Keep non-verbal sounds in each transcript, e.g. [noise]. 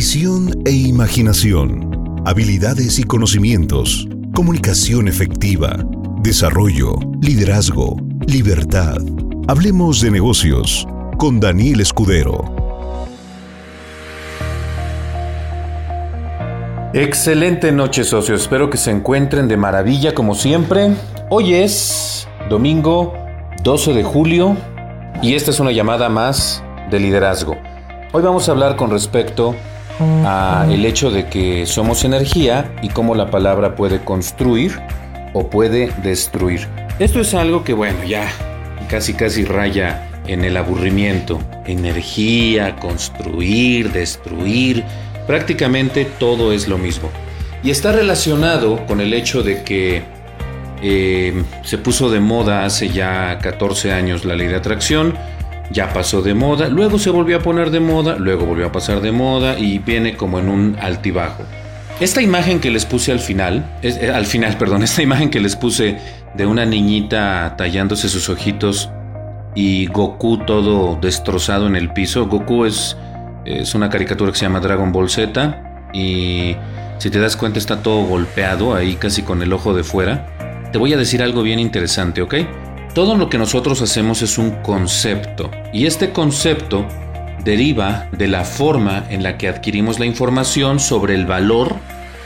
visión e imaginación, habilidades y conocimientos, comunicación efectiva, desarrollo, liderazgo, libertad. Hablemos de negocios con Daniel Escudero. Excelente noche socios, espero que se encuentren de maravilla como siempre. Hoy es domingo 12 de julio y esta es una llamada más de liderazgo. Hoy vamos a hablar con respecto a el hecho de que somos energía y cómo la palabra puede construir o puede destruir. Esto es algo que bueno, ya casi casi raya en el aburrimiento. Energía, construir, destruir, prácticamente todo es lo mismo. Y está relacionado con el hecho de que eh, se puso de moda hace ya 14 años la ley de atracción ya pasó de moda, luego se volvió a poner de moda, luego volvió a pasar de moda y viene como en un altibajo. Esta imagen que les puse al final, eh, al final, [laughs] perdón, esta imagen que les puse de una niñita tallándose sus ojitos y Goku todo destrozado en el piso. Goku es, es una caricatura que se llama Dragon Ball Z y si te das cuenta está todo golpeado ahí casi con el ojo de fuera. Te voy a decir algo bien interesante, ¿ok? Todo lo que nosotros hacemos es un concepto y este concepto deriva de la forma en la que adquirimos la información sobre el valor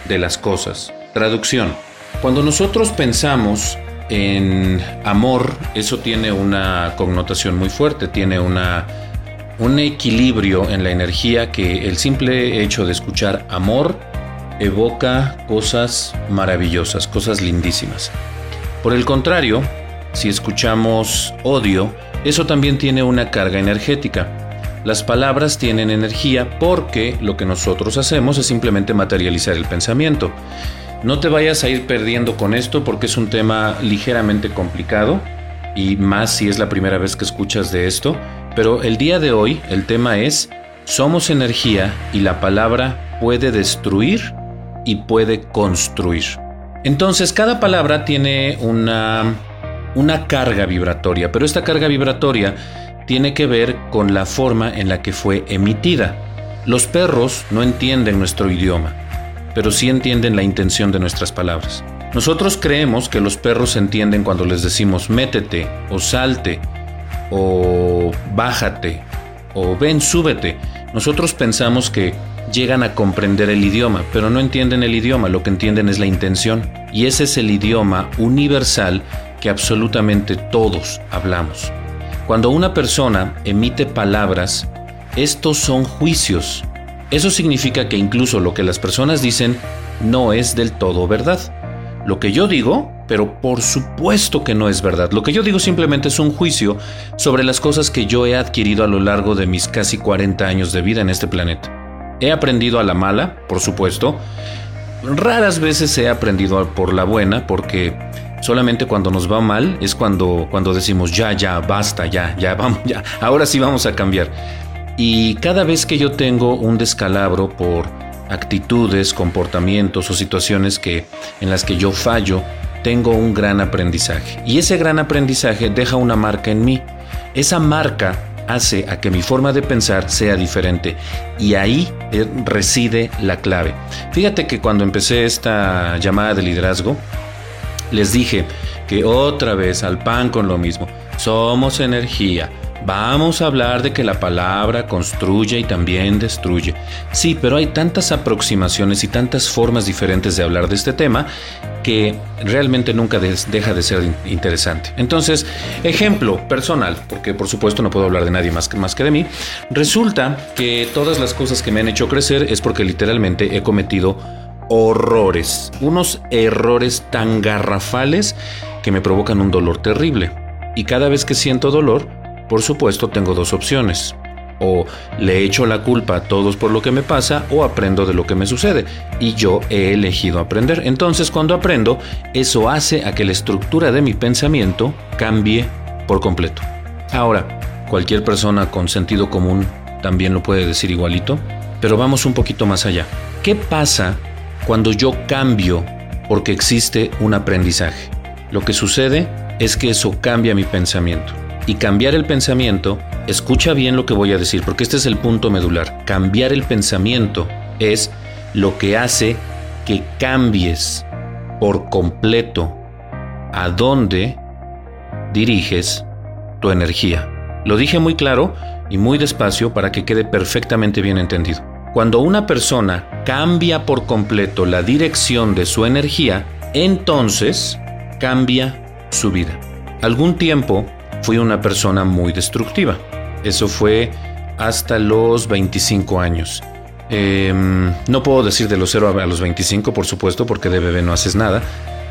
de las cosas. Traducción. Cuando nosotros pensamos en amor, eso tiene una connotación muy fuerte, tiene una, un equilibrio en la energía que el simple hecho de escuchar amor evoca cosas maravillosas, cosas lindísimas. Por el contrario, si escuchamos odio, eso también tiene una carga energética. Las palabras tienen energía porque lo que nosotros hacemos es simplemente materializar el pensamiento. No te vayas a ir perdiendo con esto porque es un tema ligeramente complicado y más si es la primera vez que escuchas de esto, pero el día de hoy el tema es somos energía y la palabra puede destruir y puede construir. Entonces cada palabra tiene una una carga vibratoria, pero esta carga vibratoria tiene que ver con la forma en la que fue emitida. Los perros no entienden nuestro idioma, pero sí entienden la intención de nuestras palabras. Nosotros creemos que los perros entienden cuando les decimos métete o salte o bájate o ven, súbete. Nosotros pensamos que llegan a comprender el idioma, pero no entienden el idioma, lo que entienden es la intención. Y ese es el idioma universal que absolutamente todos hablamos. Cuando una persona emite palabras, estos son juicios. Eso significa que incluso lo que las personas dicen no es del todo verdad. Lo que yo digo, pero por supuesto que no es verdad. Lo que yo digo simplemente es un juicio sobre las cosas que yo he adquirido a lo largo de mis casi 40 años de vida en este planeta. He aprendido a la mala, por supuesto. Raras veces he aprendido por la buena porque Solamente cuando nos va mal es cuando, cuando decimos ya, ya, basta, ya, ya, [laughs] vamos, ya, ahora sí vamos a cambiar. Y cada vez que yo tengo un descalabro por actitudes, comportamientos o situaciones que, en las que yo fallo, tengo un gran aprendizaje. Y ese gran aprendizaje deja una marca en mí. Esa marca hace a que mi forma de pensar sea diferente y ahí eh, reside la clave. Fíjate que cuando empecé esta llamada de liderazgo, les dije que otra vez al pan con lo mismo. Somos energía. Vamos a hablar de que la palabra construye y también destruye. Sí, pero hay tantas aproximaciones y tantas formas diferentes de hablar de este tema que realmente nunca deja de ser interesante. Entonces, ejemplo personal, porque por supuesto no puedo hablar de nadie más que, más que de mí, resulta que todas las cosas que me han hecho crecer es porque literalmente he cometido horrores, unos errores tan garrafales que me provocan un dolor terrible. Y cada vez que siento dolor, por supuesto tengo dos opciones. O le echo la culpa a todos por lo que me pasa o aprendo de lo que me sucede. Y yo he elegido aprender. Entonces cuando aprendo, eso hace a que la estructura de mi pensamiento cambie por completo. Ahora, cualquier persona con sentido común también lo puede decir igualito, pero vamos un poquito más allá. ¿Qué pasa cuando yo cambio porque existe un aprendizaje. Lo que sucede es que eso cambia mi pensamiento. Y cambiar el pensamiento, escucha bien lo que voy a decir, porque este es el punto medular. Cambiar el pensamiento es lo que hace que cambies por completo a dónde diriges tu energía. Lo dije muy claro y muy despacio para que quede perfectamente bien entendido. Cuando una persona cambia por completo la dirección de su energía, entonces cambia su vida. Algún tiempo fui una persona muy destructiva. Eso fue hasta los 25 años. Em, no puedo decir de los 0 a los 25, por supuesto, porque de bebé no haces nada,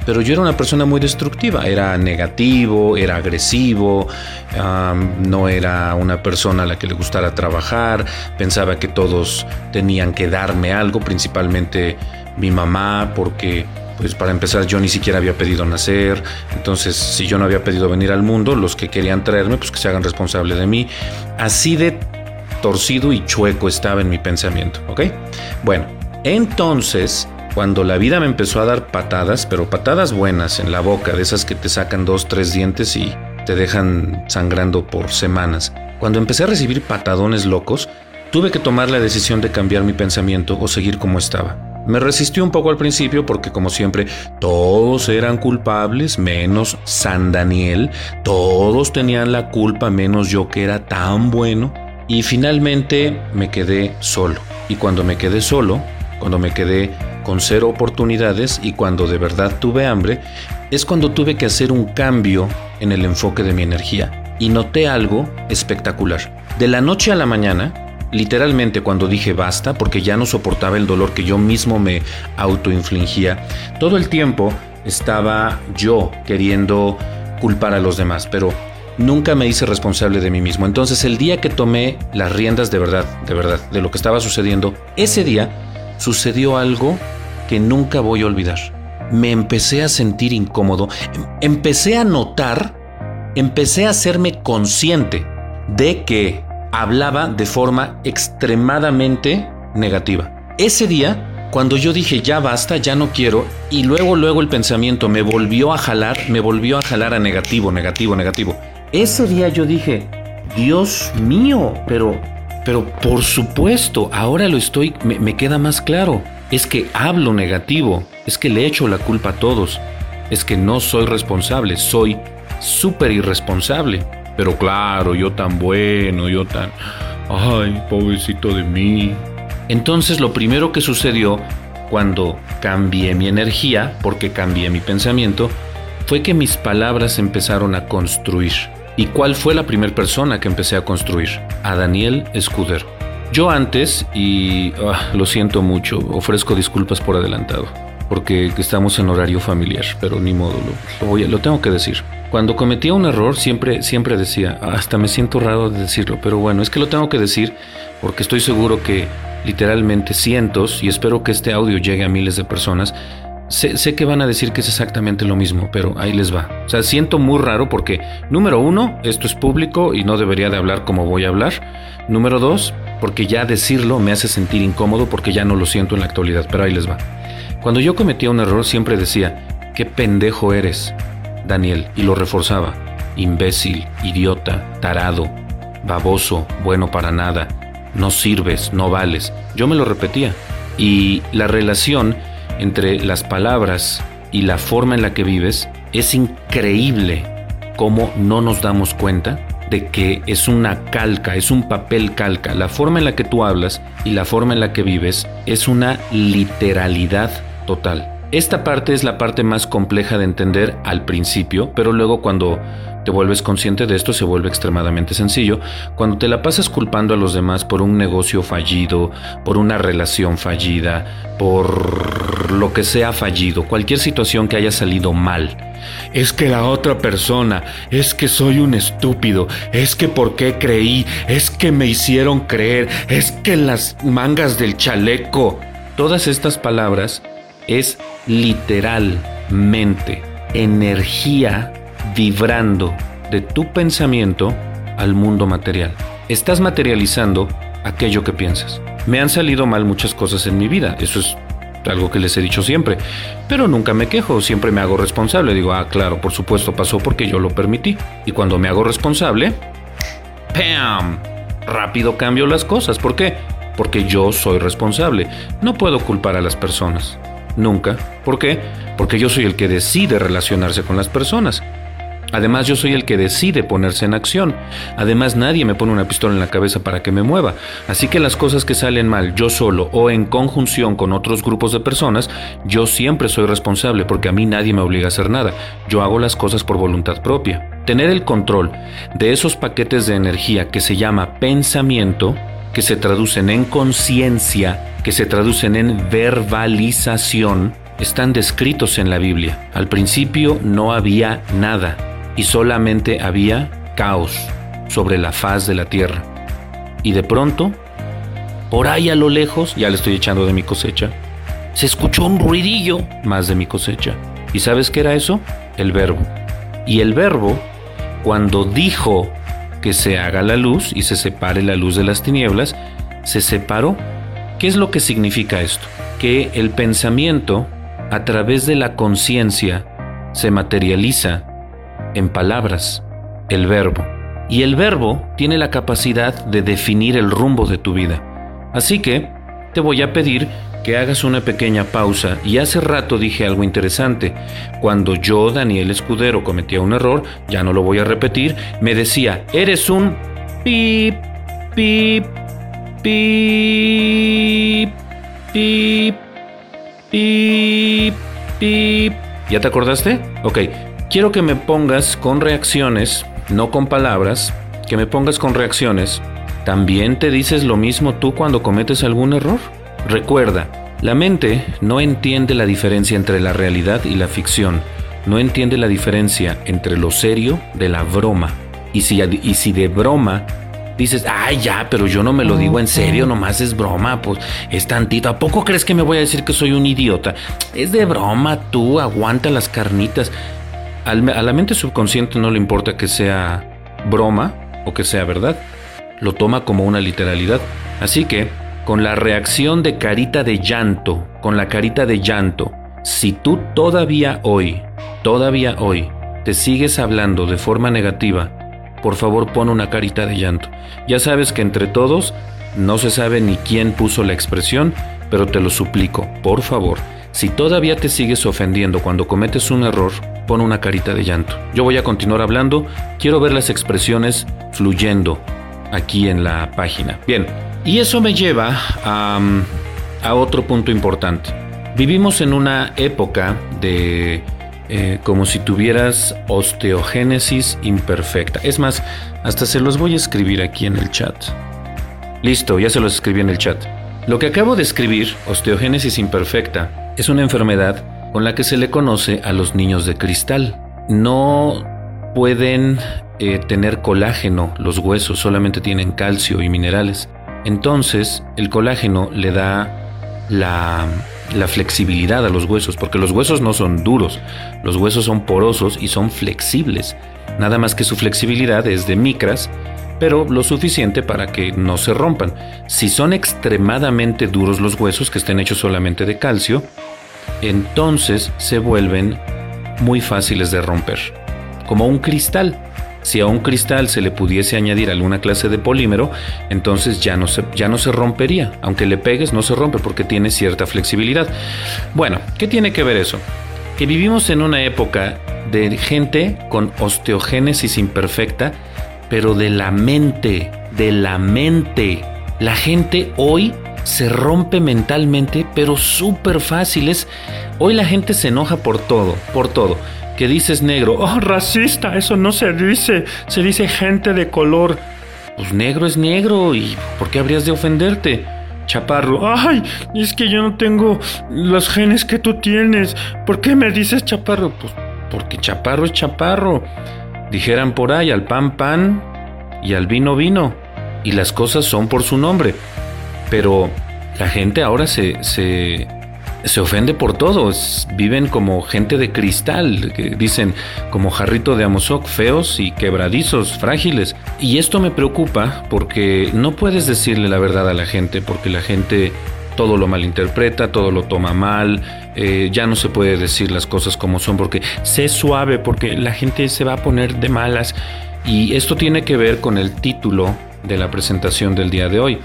pero yo era una persona muy destructiva, era negativo, era agresivo, no era una persona a la que le gustara trabajar, pensaba que todos tenían que darme algo, principalmente mi mamá, porque pues para empezar yo ni siquiera había pedido nacer, entonces si yo no había pedido venir al mundo, los que querían traerme, pues que se hagan responsable de mí. Así de torcido y chueco estaba en mi pensamiento, ¿ok? Bueno, entonces cuando la vida me empezó a dar patadas, pero patadas buenas en la boca, de esas que te sacan dos, tres dientes y te dejan sangrando por semanas. Cuando empecé a recibir patadones locos, tuve que tomar la decisión de cambiar mi pensamiento o seguir como estaba. Me resistí un poco al principio porque como siempre todos eran culpables menos San Daniel, todos tenían la culpa menos yo que era tan bueno y finalmente me quedé solo. Y cuando me quedé solo, cuando me quedé con cero oportunidades y cuando de verdad tuve hambre, es cuando tuve que hacer un cambio en el enfoque de mi energía. Y noté algo espectacular. De la noche a la mañana, literalmente cuando dije basta, porque ya no soportaba el dolor que yo mismo me autoinfligía, todo el tiempo estaba yo queriendo culpar a los demás, pero nunca me hice responsable de mí mismo. Entonces el día que tomé las riendas de verdad, de verdad, de lo que estaba sucediendo, ese día sucedió algo que nunca voy a olvidar. Me empecé a sentir incómodo, empecé a notar, empecé a hacerme consciente de que hablaba de forma extremadamente negativa. Ese día, cuando yo dije ya basta, ya no quiero, y luego luego el pensamiento me volvió a jalar, me volvió a jalar a negativo, negativo, negativo. Ese día yo dije, Dios mío, pero pero por supuesto, ahora lo estoy, me, queda más claro. Es que hablo negativo, es que le echo la culpa a todos, es que no soy responsable, soy súper irresponsable. Pero claro, yo tan bueno, yo tan... Ay, pobrecito de mí. Entonces lo primero que sucedió cuando cambié mi energía, porque cambié mi pensamiento, fue que mis palabras empezaron a construir. ¿Y cuál fue la primera persona que empecé a construir? A Daniel Escudero. Yo antes, y ah, lo siento mucho, ofrezco disculpas por adelantado, porque estamos en horario familiar, pero ni modo, lo, lo tengo que decir. Cuando cometía un error siempre, siempre decía, hasta me siento raro de decirlo, pero bueno, es que lo tengo que decir porque estoy seguro que literalmente cientos, y espero que este audio llegue a miles de personas, Sé, que van a decir que es exactamente lo mismo, pero ahí les va. O sea, siento muy raro porque, número uno, esto es público y no debería de hablar como voy a hablar. Número dos, porque ya decirlo me hace sentir incómodo porque ya no lo siento en la actualidad, pero ahí les va. Cuando yo cometía un error siempre decía, qué pendejo eres, Daniel, y lo reforzaba. Imbécil, idiota, tarado, baboso, bueno para nada, no sirves, no vales. Yo me lo repetía. Y la relación entre las palabras y la forma en la que vives, es increíble cómo no nos damos cuenta de que es una calca, es un papel calca. La forma en la que tú hablas y la forma en la que vives es una literalidad total. Esta parte es la parte más compleja de entender al principio, pero luego cuando te vuelves consciente de esto se vuelve extremadamente sencillo. Cuando te la pasas culpando a los demás por un negocio fallido, por una relación fallida, por lo que sea fallido, cualquier situación que haya salido mal. Es que la otra persona, es que soy un estúpido, es que por qué creí, es que me hicieron creer, es que las mangas del chaleco. Todas estas palabras es literalmente energía vibrando de tu pensamiento al mundo material. Estás materializando aquello que piensas. Me han salido mal muchas cosas en mi vida, eso es algo que les he dicho siempre, pero nunca me quejo, siempre me hago responsable. Digo, ah, claro, por supuesto pasó porque yo lo permití. Y cuando me hago responsable, ¡pam! Rápido cambio las cosas. ¿Por qué? porque yo soy responsable. No puedo culpar a las personas. Nunca. ¿Por qué? Porque yo soy el que decide relacionarse con las personas. Además, yo soy el que decide ponerse en acción. Además, nadie me pone una pistola en la cabeza para que me mueva. Así que las cosas que salen mal yo solo o en conjunción con otros grupos de personas, yo siempre soy responsable porque a mí nadie me obliga a hacer nada. Yo hago las cosas por voluntad propia. Tener el control de esos paquetes de energía que se llama pensamiento, que se traducen en conciencia, que se traducen en verbalización, están descritos en la Biblia. Al principio no había nada y solamente había caos sobre la faz de la tierra. Y de pronto, por ahí a lo lejos, ya le estoy echando de mi cosecha, se escuchó un ruidillo más de mi cosecha. ¿Y sabes qué era eso? El verbo. Y el verbo, cuando dijo que se haga la luz y se separe la luz de las tinieblas, se separó. ¿Qué es lo que significa esto? Que el pensamiento, a través de la conciencia, se materializa en palabras, el verbo. Y el verbo tiene la capacidad de definir el rumbo de tu vida. Así que te voy a pedir que hagas una pequeña pausa y hace rato dije algo interesante. Cuando yo, Daniel Escudero, cometía un error, ya no lo voy a repetir, me decía, eres un pip, pip, pip, pip, pip, pip. ¿Ya te acordaste? Ok, Quiero que me pongas con reacciones, no con palabras, que me pongas con reacciones. ¿También te dices lo mismo tú cuando cometes algún error? Recuerda, la mente no entiende la diferencia entre la realidad y la ficción. No entiende la diferencia entre lo serio de la broma. Y si, y si de broma dices, ay ya, pero yo no me lo digo en serio, nomás es broma, pues es tantito. ¿A poco crees que me voy a decir que soy un idiota? Es de broma, tú aguanta las carnitas a la mente subconsciente no le importa que sea broma o que sea verdad, lo toma como una literalidad. Así que, con la reacción de carita de llanto, con la carita de llanto, si tú todavía hoy, todavía hoy, te sigues hablando de forma negativa, por favor pon una carita de llanto. Ya sabes que entre todos no se sabe ni quién puso la expresión, pero te lo suplico, por favor, si todavía te sigues ofendiendo cuando cometes un error, pon una carita de llanto. Yo voy a continuar hablando, quiero ver las expresiones fluyendo aquí en la página. Bien, y eso me lleva a, a otro punto importante. Vivimos en una época de eh, como si tuvieras osteogénesis imperfecta. Es más, hasta se los voy a escribir aquí en el chat. Listo, ya se los escribí en el chat. Lo que acabo de escribir, osteogénesis imperfecta, es una enfermedad con la que se le conoce a los niños de cristal. No pueden eh, tener colágeno los huesos, solamente tienen calcio y minerales. Entonces el colágeno le da la, la flexibilidad a los huesos, porque los huesos no son duros, los huesos son porosos y son flexibles. Nada más que su flexibilidad es de micras pero lo suficiente para que no se rompan. Si son extremadamente duros los huesos que estén hechos solamente de calcio, entonces se vuelven muy fáciles de romper, como un cristal. Si a un cristal se le pudiese añadir alguna clase de polímero, entonces ya no, se, ya no se rompería. Aunque le pegues, no se rompe porque tiene cierta flexibilidad. Bueno, ¿qué tiene que ver eso? Que vivimos en una época de gente con osteogénesis imperfecta pero de la mente, de la mente. La gente hoy se rompe mentalmente, pero súper fácil. hoy la gente se enoja por todo, por todo. Que dices negro, oh, racista, eso no se dice, se dice gente de color. Pues negro es negro, ¿y por qué habrías de ofenderte? Chaparro, ay, es que yo no tengo los genes que tú tienes. ¿Por qué me dices chaparro? Pues porque chaparro es chaparro. Dijeran por ahí, al pan pan y al vino vino, y las cosas son por su nombre. Pero la gente ahora se, se, se ofende por todo, viven como gente de cristal, dicen como jarrito de amozoc, feos y quebradizos, frágiles. Y esto me preocupa porque no puedes decirle la verdad a la gente, porque la gente todo lo malinterpreta, todo lo toma mal, eh, ya no se puede decir las cosas como son porque sé suave, porque la gente se va a poner de malas. Y esto tiene que ver con el título de la presentación del día de hoy.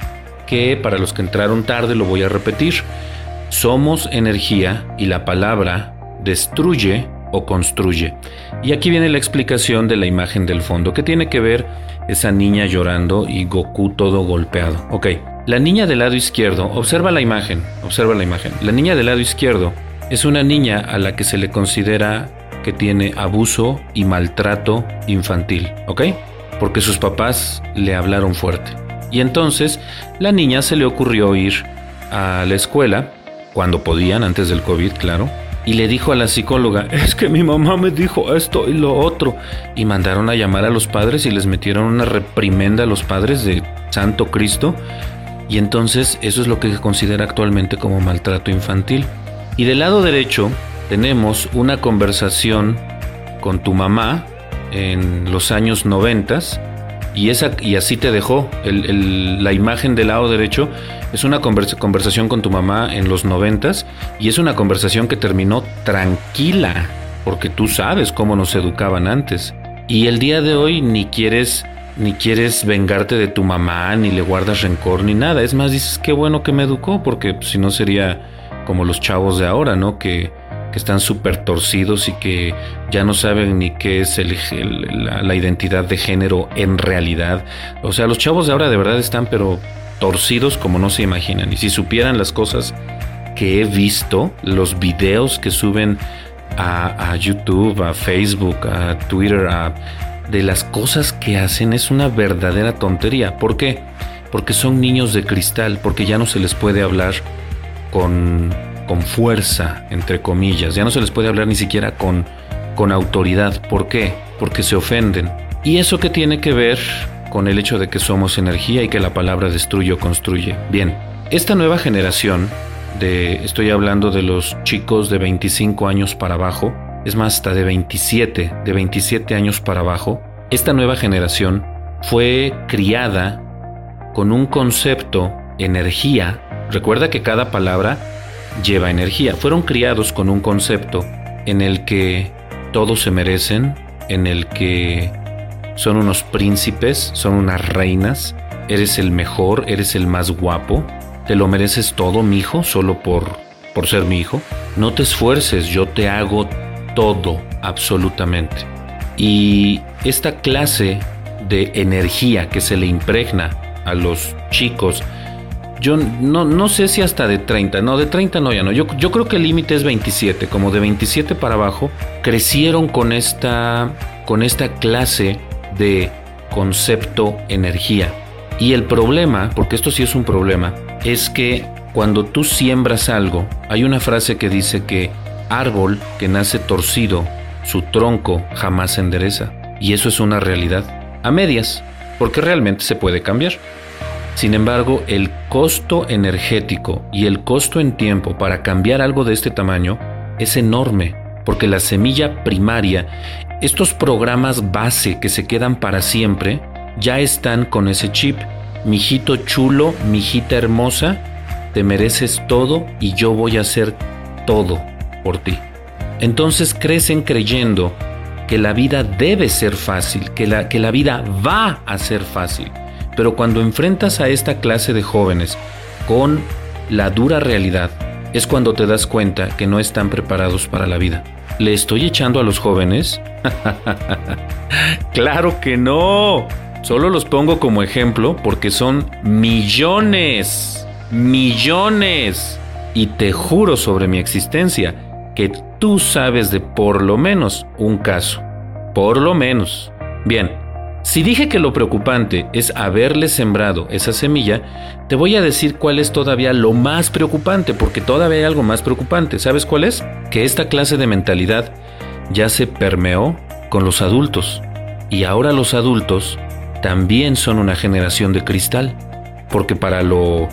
que para los que entraron tarde lo voy a repetir. Somos energía y la palabra destruye o construye. Y aquí viene la explicación de la imagen del fondo, que tiene que ver esa niña llorando y Goku todo golpeado. Ok, la niña del lado izquierdo, observa la imagen, observa la imagen. La niña del lado izquierdo es una niña a la que se le considera que tiene abuso y maltrato infantil, ¿ok? Porque sus papás le hablaron fuerte. Y entonces la niña se le ocurrió ir a la escuela, cuando podían, antes del COVID, claro, y le dijo a la psicóloga, es que mi mamá me dijo esto y lo otro. Y mandaron a llamar a los padres y les metieron una reprimenda a los padres de Santo Cristo. Y entonces eso es lo que se considera actualmente como maltrato infantil. Y del lado derecho tenemos una conversación con tu mamá en los años noventas y, esa, y así te dejó. la imagen del lado derecho es una conversación con tu mamá en los noventas y es una conversación que terminó tranquila, porque tú sabes cómo nos educaban antes. Y el día de hoy ni quieres ni quieres vengarte de tu mamá, ni le guardas rencor, ni nada. Es más, dices, qué bueno que me educó, porque si no sería como los chavos de ahora, ¿no? Que que están súper torcidos y que ya no saben ni qué es la, identidad de género en realidad. O sea, los chavos de ahora de verdad están pero torcidos como no se imaginan. Y si supieran las cosas que he visto, los videos que suben a, YouTube, a Facebook, a Twitter, de las cosas que hacen es una verdadera tontería. ¿Por qué? Porque son niños de cristal, porque ya no se les puede hablar con con fuerza, entre comillas. Ya no se les puede hablar ni siquiera con, con autoridad. ¿Por qué? Porque se ofenden. ¿Y eso qué tiene que ver con el hecho de que somos energía y que la palabra destruye o construye? Bien, esta nueva generación, de, estoy hablando de los chicos de 25 años para abajo, es más, hasta de 27, de 27 años para abajo, esta nueva generación fue criada con un concepto, energía. Recuerda que cada palabra lleva energía. Fueron criados con un concepto en el que todos se merecen, en el que son unos príncipes, son unas reinas, eres el mejor, eres el más guapo, te lo mereces todo, mi hijo, solo por, por ser mi hijo. No te esfuerces, yo te hago todo, absolutamente. Y esta clase de energía que se le impregna a los chicos yo no, no sé si hasta de 30, no, de 30 no, ya no. Yo, yo creo que el límite es 27, como de 27 para abajo, crecieron con esta, con esta clase de concepto energía. Y el problema, porque esto sí es un problema, es que cuando tú siembras algo, hay una frase que dice que árbol que nace torcido, su tronco jamás se endereza. Y eso es una realidad, a medias, porque realmente se puede cambiar. Sin embargo, el costo energético y el costo en tiempo para cambiar algo de este tamaño es enorme, porque la semilla primaria, estos programas base que se quedan para siempre, ya están con ese chip. Mijito chulo, mijita hermosa, te mereces todo y yo voy a hacer todo por ti. Entonces crecen creyendo que la vida debe ser fácil, que la, que la vida va a ser fácil. Pero cuando enfrentas a esta clase de jóvenes con la dura realidad, es cuando te das cuenta que no están preparados para la vida. ¿Le estoy echando a los jóvenes? [laughs] claro que no. Solo los pongo como ejemplo porque son millones, millones. Y te juro sobre mi existencia que tú sabes de por lo menos un caso. Por lo menos. Bien, si dije que lo preocupante es haberle sembrado esa semilla, te voy a decir cuál es todavía lo más preocupante, porque todavía hay algo más preocupante. ¿Sabes cuál es? Que esta clase de mentalidad ya se permeó con los adultos. Y ahora los adultos también son una generación de cristal. Porque para lo,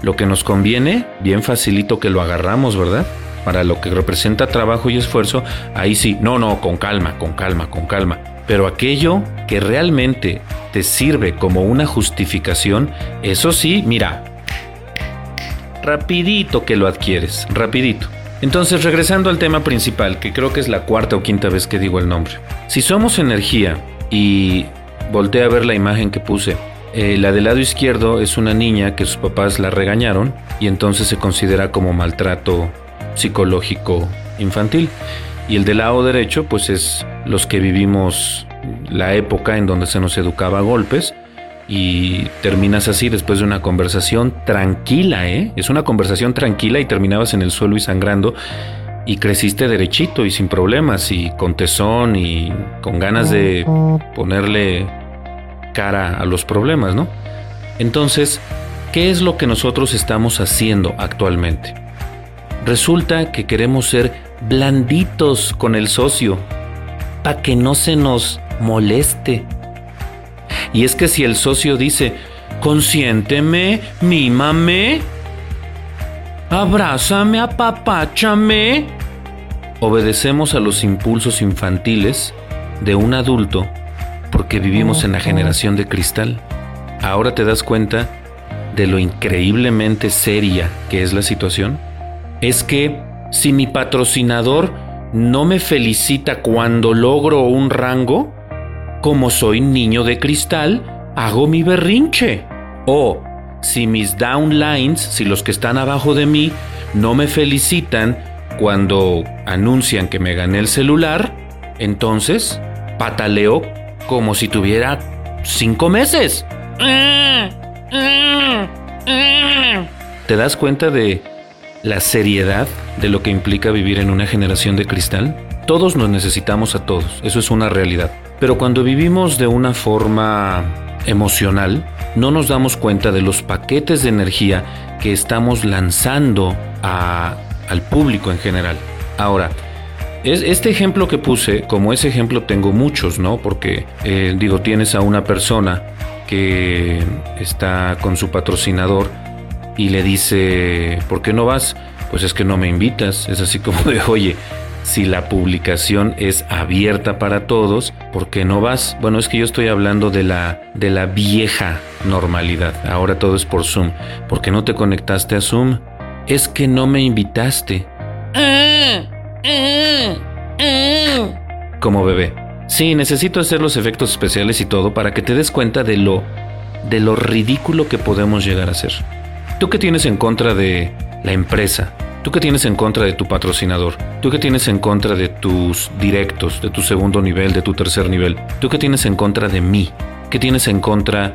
lo que nos conviene, bien facilito que lo agarramos, ¿verdad? Para lo que representa trabajo y esfuerzo, ahí sí, no, no, con calma, con calma, con calma. Pero aquello que realmente te sirve como una justificación, eso sí, mira, rapidito que lo adquieres, rapidito. Entonces, regresando al tema principal, que creo que es la cuarta o quinta vez que digo el nombre. Si somos energía y voltea a ver la imagen que puse, Eh, la del lado izquierdo es una niña que sus papás la regañaron y entonces se considera como maltrato psicológico infantil. Y el del lado derecho, pues es los que vivimos la época en donde se nos educaba a golpes y terminas así después de una conversación tranquila, ¿eh? Es una conversación tranquila y terminabas en el suelo y sangrando y creciste derechito y sin problemas y con tesón y con ganas de ponerle cara a los problemas, ¿no? Entonces, ¿qué es lo que nosotros estamos haciendo actualmente? Resulta que queremos ser blanditos con el socio para que no se nos moleste. Y es que si el socio dice, consiénteme, mímame, abrázame, apapáchame, obedecemos a los impulsos infantiles de un adulto porque vivimos en la generación de cristal. Ahora te das cuenta de lo increíblemente seria que es la situación. Es que si mi patrocinador no me felicita cuando logro un rango, como soy niño de cristal, hago mi berrinche. O si mis downlines, si los que están abajo de mí, no me felicitan cuando anuncian que me gané el celular, entonces pataleo como si tuviera cinco meses. ¿Te das cuenta de la seriedad de lo que implica vivir en una generación de cristal? Todos nos necesitamos a todos, eso es una realidad. Pero cuando vivimos de una forma emocional, no nos damos cuenta de los paquetes de energía que estamos lanzando al público en general. Ahora, este ejemplo que puse, como ese ejemplo tengo muchos, ¿no? Porque, eh, digo, tienes a una persona que está con su patrocinador y le dice, ¿por qué no vas? Pues es que no me invitas. Es así como de, oye, si la publicación es abierta para todos, ¿por qué no vas? Bueno, es que yo estoy hablando de la, de la vieja normalidad. Ahora todo es por Zoom. ¿Por qué no te conectaste a Zoom? Es que no me invitaste. Como bebé. Sí, necesito hacer los efectos especiales y todo para que te des cuenta de lo de lo ridículo que podemos llegar a ser. ¿Tú qué tienes en contra de la empresa? ¿Tú qué tienes en contra de tu patrocinador? ¿Tú qué tienes en contra de tus directos, de tu segundo nivel, de tu tercer nivel? ¿Tú qué tienes en contra de mí? ¿Qué tienes en contra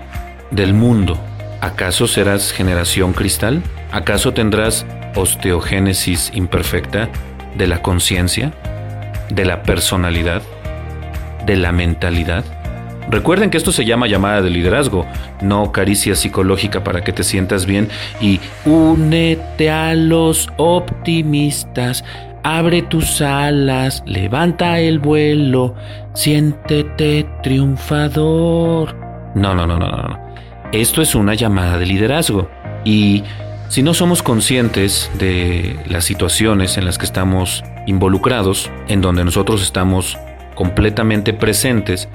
del mundo? ¿Acaso serás generación cristal? ¿Acaso tendrás osteogénesis imperfecta? de la conciencia, de la personalidad, de la mentalidad. Recuerden que esto se llama llamada de liderazgo, no caricia psicológica para que te sientas bien y únete a los optimistas, abre tus alas, levanta el vuelo, siéntete triunfador. No, no, no, no, no. Esto es una llamada de liderazgo y si no somos conscientes de las situaciones en las que estamos involucrados, en donde nosotros estamos completamente presentes,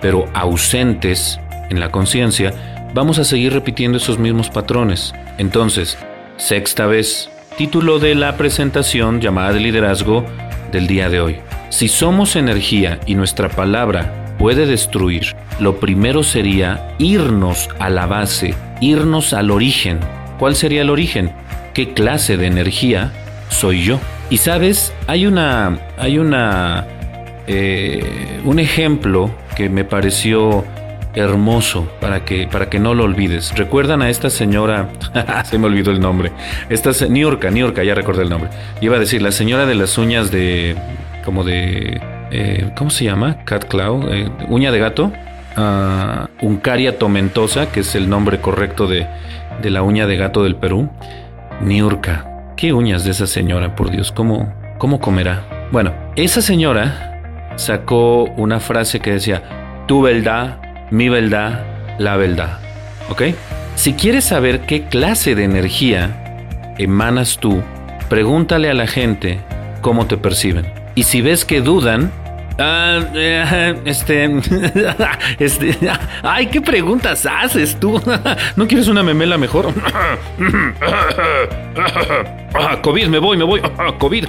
pero ausentes en la conciencia, vamos a seguir repitiendo esos mismos patrones. Entonces, sexta vez, título de la presentación llamada de liderazgo del día de hoy. Si somos energía y nuestra palabra puede destruir, lo primero sería irnos a la base, irnos al origen ¿Cuál sería el origen? ¿Qué clase de energía soy yo? Y sabes, hay una, hay una, eh, un ejemplo que me pareció hermoso para que, para que no lo olvides. ¿Recuerdan a esta señora? [laughs] Se me olvidó el nombre. Esta Niurka, ya recordé el nombre. Iba a decir, la señora de las uñas de, como de, eh, ¿cómo se llama? Cat Claw, eh, uña de gato. Uh, Uncaria tomentosa, que es el nombre correcto de, de la uña de gato del Perú. Niurka. ¿Qué uñas de esa señora, por Dios? ¿Cómo, cómo comerá? Bueno, esa señora sacó una frase que decía, tu verdad, mi verdad, la verdad. ¿Ok? Si quieres saber qué clase de energía emanas tú, pregúntale a la gente cómo te perciben. Y si ves que dudan, Ah, eh, este, [laughs] este, ay, ¿qué preguntas haces tú? [laughs] ¿No quieres una memela mejor? [laughs] Ah, COVID, me voy, me voy. Ah, COVID.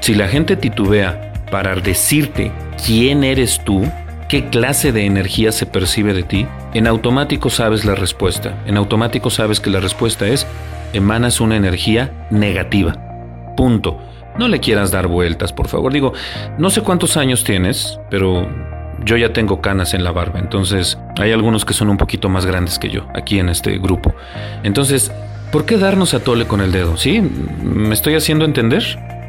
Si la gente titubea para decirte quién eres tú, qué clase de energía se percibe de ti, en automático sabes la respuesta. En automático sabes que la respuesta es emanas una energía negativa. Punto. No le quieras dar vueltas, por favor. Digo, no sé cuántos años tienes, pero yo ya tengo canas en la barba, entonces hay algunos que son un poquito más grandes que yo aquí en este grupo. Entonces, ¿por qué darnos a tole con el dedo? ¿Sí? ¿Me estoy haciendo entender?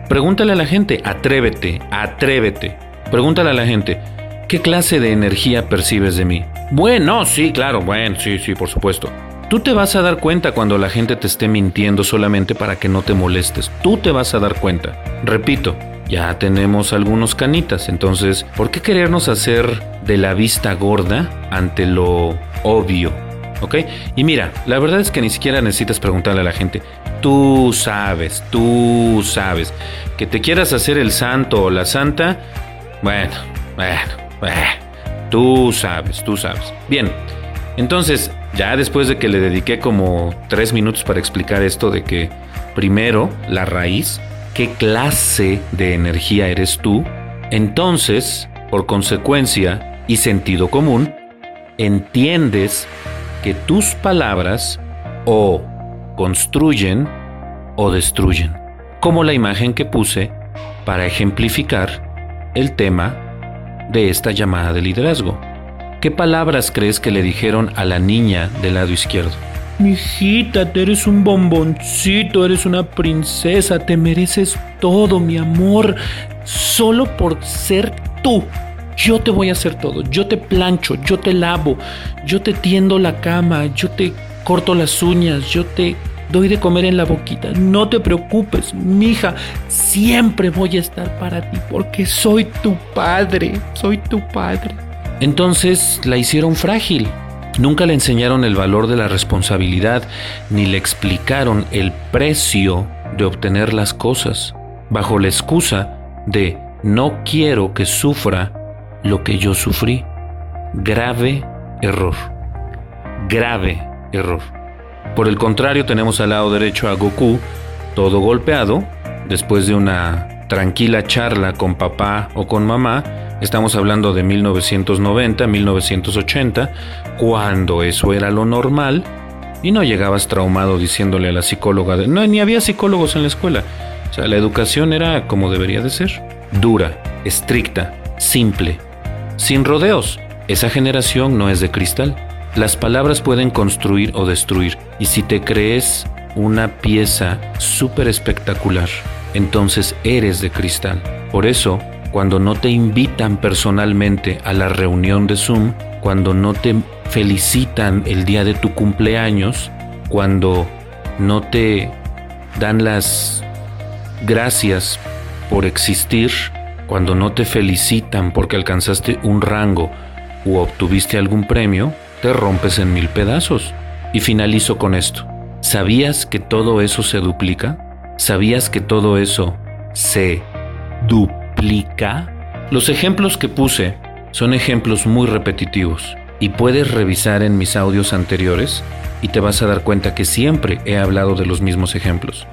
Pregúntale a la gente, atrévete, atrévete. Pregúntale a la gente, ¿qué clase de energía percibes de mí? Bueno, sí, claro, bueno, sí, sí, por supuesto. Tú te vas a dar cuenta cuando la gente te esté mintiendo solamente para que no te molestes. Tú te vas a dar cuenta. Repito, ya tenemos algunos canitas, entonces, ¿por qué querernos hacer de la vista gorda ante lo obvio? ¿Ok? Y mira, la verdad es que ni siquiera necesitas preguntarle a la gente. Tú sabes, tú sabes. Que te quieras hacer el santo o la santa, bueno, bueno, bueno. Tú sabes, tú sabes. Bien, entonces, ya después de que le dediqué como tres minutos para explicar esto de que primero la raíz, qué clase de energía eres tú, entonces, por consecuencia y sentido común, entiendes que tus palabras o construyen o destruyen, como la imagen que puse para ejemplificar el tema de esta llamada de liderazgo. ¿Qué palabras crees que le dijeron a la niña del lado izquierdo? Mijita, tú eres un bomboncito, eres una princesa, te mereces todo, mi amor, solo por ser tú. Yo te voy a hacer todo, yo te plancho, yo te lavo, yo te tiendo la cama, yo te corto las uñas, yo te doy de comer en la boquita. No te preocupes, mija, siempre voy a estar para ti porque soy tu padre, soy tu padre. Entonces la hicieron frágil. Nunca le enseñaron el valor de la responsabilidad ni le explicaron el precio de obtener las cosas, bajo la excusa de no quiero que sufra lo que yo sufrí. Grave error. Grave error. Por el contrario, tenemos al lado derecho a Goku, todo golpeado, después de una tranquila charla con papá o con mamá, Estamos hablando de 1990, 1980, cuando eso era lo normal y no llegabas traumado diciéndole a la psicóloga, no, ni había psicólogos en la escuela. O sea, la educación era como debería de ser, dura, estricta, simple, sin rodeos. Esa generación no es de cristal. Las palabras pueden construir o destruir y si te crees una pieza súper espectacular, entonces eres de cristal. Por eso, cuando no te invitan personalmente a la reunión de Zoom, cuando no te felicitan el día de tu cumpleaños, cuando no te dan las gracias por existir, cuando no te felicitan porque alcanzaste un rango u obtuviste algún premio, te rompes en mil pedazos. Y finalizo con esto. ¿Sabías que todo eso se duplica? ¿Sabías que todo eso se duplica? Los ejemplos que puse son ejemplos muy repetitivos y puedes revisar en mis audios anteriores y te vas a dar cuenta que siempre he hablado de los mismos ejemplos.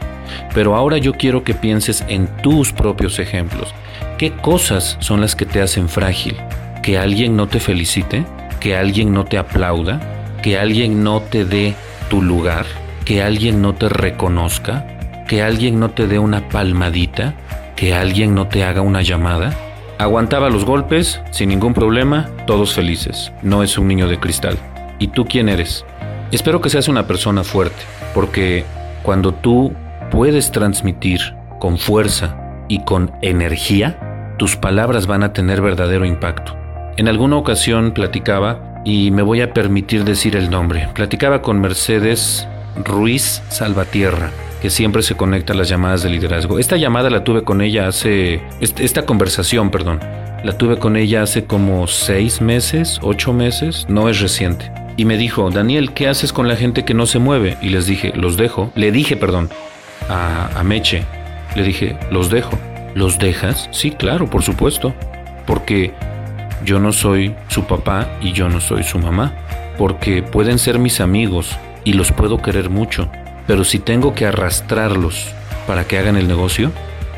Pero ahora yo quiero que pienses en tus propios ejemplos. ¿Qué cosas son las que te hacen frágil? ¿Que alguien no te felicite? ¿Que alguien no te aplauda? ¿Que alguien no te dé tu lugar? ¿Que alguien no te reconozca? ¿Que alguien no te dé una palmadita? que alguien no te haga una llamada? Aguantaba los golpes sin ningún problema, todos felices. No es un niño de cristal. ¿Y tú quién eres? Espero que seas una persona fuerte, porque cuando tú puedes transmitir con fuerza y con energía, tus palabras van a tener verdadero impacto. En alguna ocasión platicaba, y me voy a permitir decir el nombre, platicaba con Mercedes Ruiz Salvatierra que siempre se conecta a las llamadas de liderazgo. Esta llamada la tuve con ella hace, esta conversación, perdón, la tuve con ella hace como seis meses, ocho meses, no es reciente. Y me dijo, Daniel, ¿qué haces con la gente que no se mueve? Y les dije, los dejo. Le dije, perdón, a, a Meche, le dije, los dejo. ¿Los dejas? Sí, claro, por supuesto. Porque yo no soy su papá y yo no soy su mamá. Porque pueden ser mis amigos y los puedo querer mucho pero si tengo que arrastrarlos para que hagan el negocio,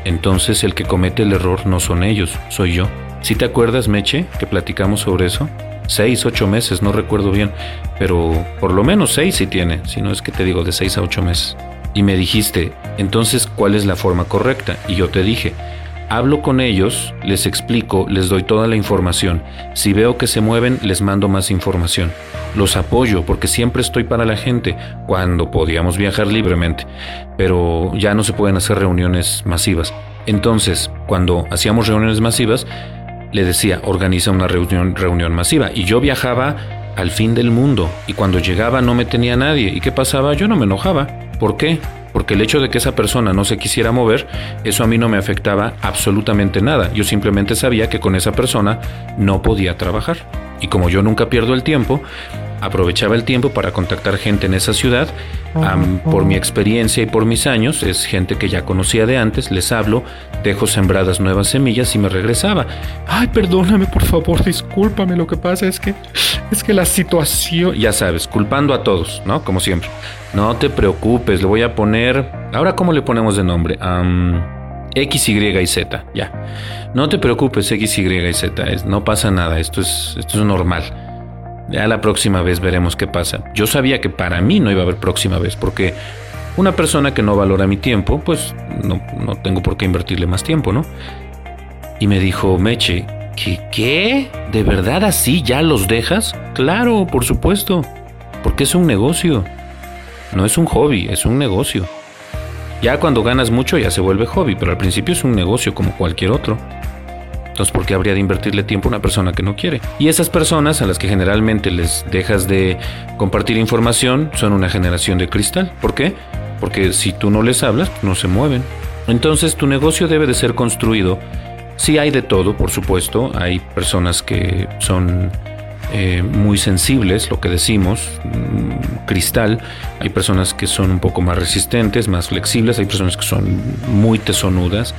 entonces el que comete el error no son ellos, soy yo. ¿Sí te acuerdas, Meche, que platicamos sobre eso? Seis, ocho meses, no recuerdo bien, pero por lo menos seis sí tiene, si no es que te digo de seis a ocho meses. Y me dijiste, entonces, ¿cuál es la forma correcta? Y yo te dije, Hablo con ellos, les explico, les doy toda la información. Si veo que se mueven, les mando más información. Los apoyo porque siempre estoy para la gente cuando podíamos viajar libremente, pero ya no se pueden hacer reuniones masivas. Entonces, cuando hacíamos reuniones masivas, le decía, organiza una reunión, masiva. Y yo viajaba al fin del mundo y cuando llegaba no me tenía nadie. ¿Y qué pasaba? Yo no me enojaba. ¿Por qué? Porque el hecho de que esa persona no se quisiera mover, eso a mí no me afectaba absolutamente nada. Yo simplemente sabía que con esa persona no podía trabajar. Y como yo nunca pierdo el tiempo, aprovechaba el tiempo para contactar gente en esa ciudad. por mi experiencia y por mis años, es gente que ya conocía de antes, les hablo, dejo sembradas nuevas semillas y me regresaba. Ay, perdóname, por favor, discúlpame. Lo que pasa es que es que la situación, ya sabes, culpando a todos, ¿no? Como siempre. No te preocupes, le voy a poner. Ahora, ¿cómo le ponemos de nombre? X, Y y Z, ya. No te preocupes, X, Y y Z. Es, no pasa nada, esto es, esto es normal. Ya la próxima vez veremos qué pasa. Yo sabía que para mí no iba a haber próxima vez, porque una persona que no valora mi tiempo, pues no, no tengo por qué invertirle más tiempo, ¿no? Y me dijo, Meche, ¿qué? ¿Qué? ¿De verdad así ya los dejas? Claro, por supuesto, porque es un negocio. No es un hobby, es un negocio. Ya cuando ganas mucho ya se vuelve hobby, pero al principio es un negocio como cualquier otro. Entonces, ¿por qué habría de invertirle tiempo a una persona que no quiere? Y esas personas a las que generalmente les dejas de compartir información son una generación de cristal. ¿Por qué? Porque si tú no les hablas, no se mueven. Entonces, tu negocio debe de ser construido. Sí hay de todo, por supuesto. Hay personas que son eh, muy sensibles, lo que decimos, mm, cristal. Hay personas que son un poco más resistentes, más flexibles, hay personas que son muy tesonudas.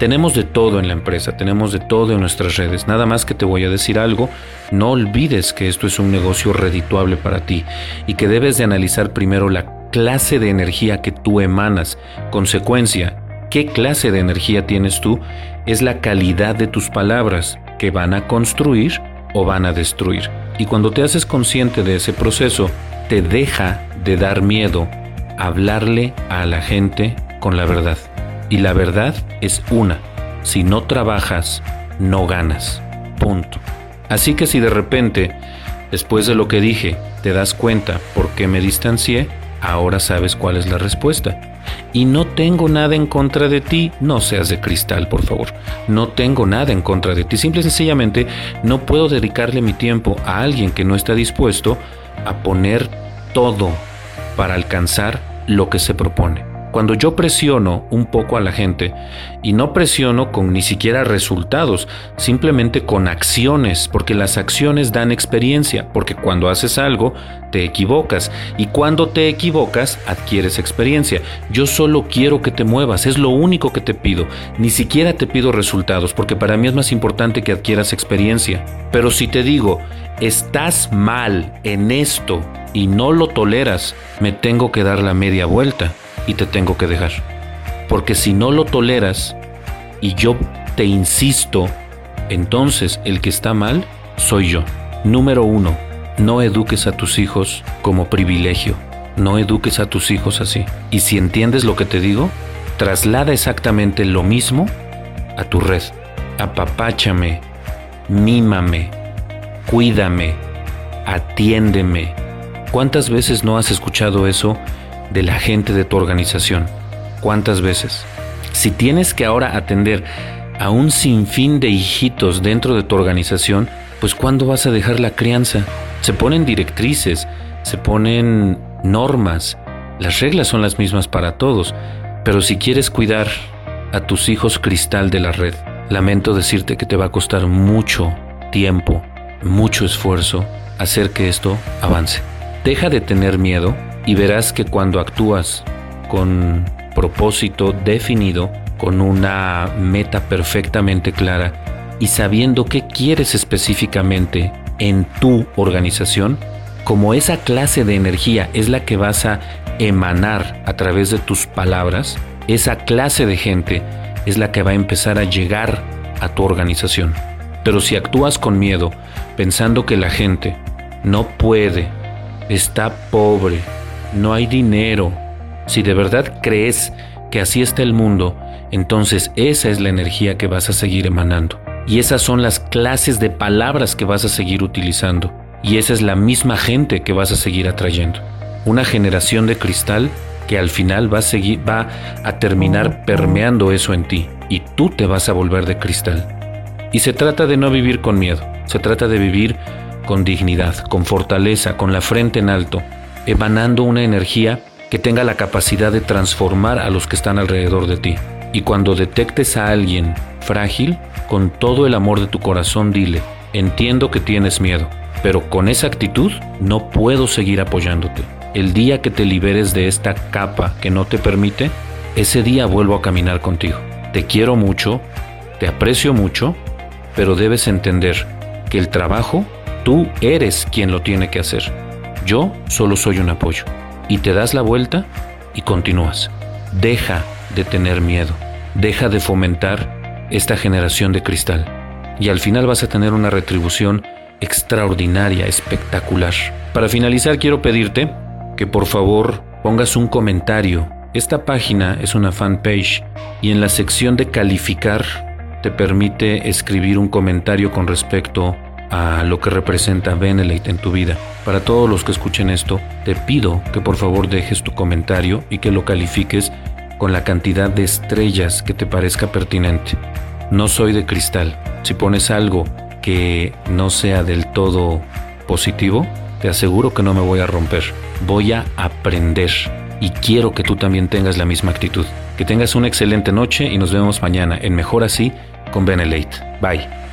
Tenemos de todo en la empresa, tenemos de todo en nuestras redes. Nada más que te voy a decir algo, no olvides que esto es un negocio redituable para ti y que debes de analizar primero la clase de energía que tú emanas. Consecuencia, qué clase de energía tienes tú es la calidad de tus palabras que van a construir o van a destruir. Y cuando te haces consciente de ese proceso, te deja de dar miedo hablarle a la gente con la verdad. Y la verdad es una. Si no trabajas, no ganas. Punto. Así que si de repente, después de lo que dije, te das cuenta por qué me distancié, ahora sabes cuál es la respuesta y no tengo nada en contra de ti, no seas de cristal, por favor. No tengo nada en contra de ti. Simple y sencillamente no puedo dedicarle mi tiempo a alguien que no está dispuesto a poner todo para alcanzar lo que se propone. Cuando yo presiono un poco a la gente, y no presiono con ni siquiera resultados, simplemente con acciones, porque las acciones dan experiencia, porque cuando haces algo, te equivocas, y cuando te equivocas, adquieres experiencia. Yo solo quiero que te muevas, es lo único que te pido, ni siquiera te pido resultados, porque para mí es más importante que adquieras experiencia. Pero si te digo, estás mal en esto y no lo toleras, me tengo que dar la media vuelta y te tengo que dejar. Porque si no lo toleras y yo te insisto, entonces el que está mal soy yo. Número uno, no eduques a tus hijos como privilegio. No eduques a tus hijos así. Y si entiendes lo que te digo, traslada exactamente lo mismo a tu red. Apapáchame, mímame, cuídame, atiéndeme. ¿Cuántas veces no has escuchado eso de la gente de tu organización. ¿Cuántas veces? Si tienes que ahora atender a un sinfín de hijitos dentro de tu organización, pues ¿cuándo vas a dejar la crianza? Se ponen directrices, se ponen normas, las reglas son las mismas para todos, pero si quieres cuidar a tus hijos cristal de la red, lamento decirte que te va a costar mucho tiempo, mucho esfuerzo hacer que esto avance. Deja de tener miedo y verás que cuando actúas con propósito definido, con una meta perfectamente clara y sabiendo qué quieres específicamente en tu organización, como esa clase de energía es la que vas a emanar a través de tus palabras, esa clase de gente es la que va a empezar a llegar a tu organización. Pero si actúas con miedo, pensando que la gente no puede, está pobre, no hay dinero, si de verdad crees que así está el mundo, entonces esa es la energía que vas a seguir emanando. Y esas son las clases de palabras que vas a seguir utilizando. Y esa es la misma gente que vas a seguir atrayendo. Una generación de cristal que al final va a, seguir, va a terminar permeando eso en ti. Y tú te vas a volver de cristal. Y se trata de no vivir con miedo. Se trata de vivir con dignidad, con fortaleza, con la frente en alto, emanando una energía que tenga la capacidad de transformar a los que están alrededor de ti. Y cuando detectes a alguien frágil, con todo el amor de tu corazón dile, entiendo que tienes miedo, pero con esa actitud no puedo seguir apoyándote. El día que te liberes de esta capa que no te permite, ese día vuelvo a caminar contigo. Te quiero mucho, te aprecio mucho, pero debes entender que el trabajo tú eres quien lo tiene que hacer. Yo solo soy un apoyo. Y te das la vuelta y continúas. Deja de tener miedo. Deja de fomentar esta generación de cristal. Y al final vas a tener una retribución extraordinaria, espectacular. Para finalizar quiero pedirte que por favor pongas un comentario. Esta página es una fanpage y en la sección de calificar te permite escribir un comentario con respecto a lo que representa Benelete en tu vida. Para todos los que escuchen esto, te pido que por favor dejes tu comentario y que lo califiques con la cantidad de estrellas que te parezca pertinente. No soy de cristal. Si pones algo que no sea del todo positivo, te aseguro que no me voy a romper. Voy a aprender. Y quiero que tú también tengas la misma actitud. Que tengas una excelente noche y nos vemos mañana en Mejor Así con Benelate. Bye.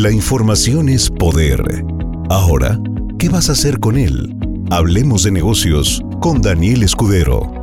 La información es poder. Ahora, ¿qué vas a hacer con él? Hablemos de negocios con Daniel Escudero.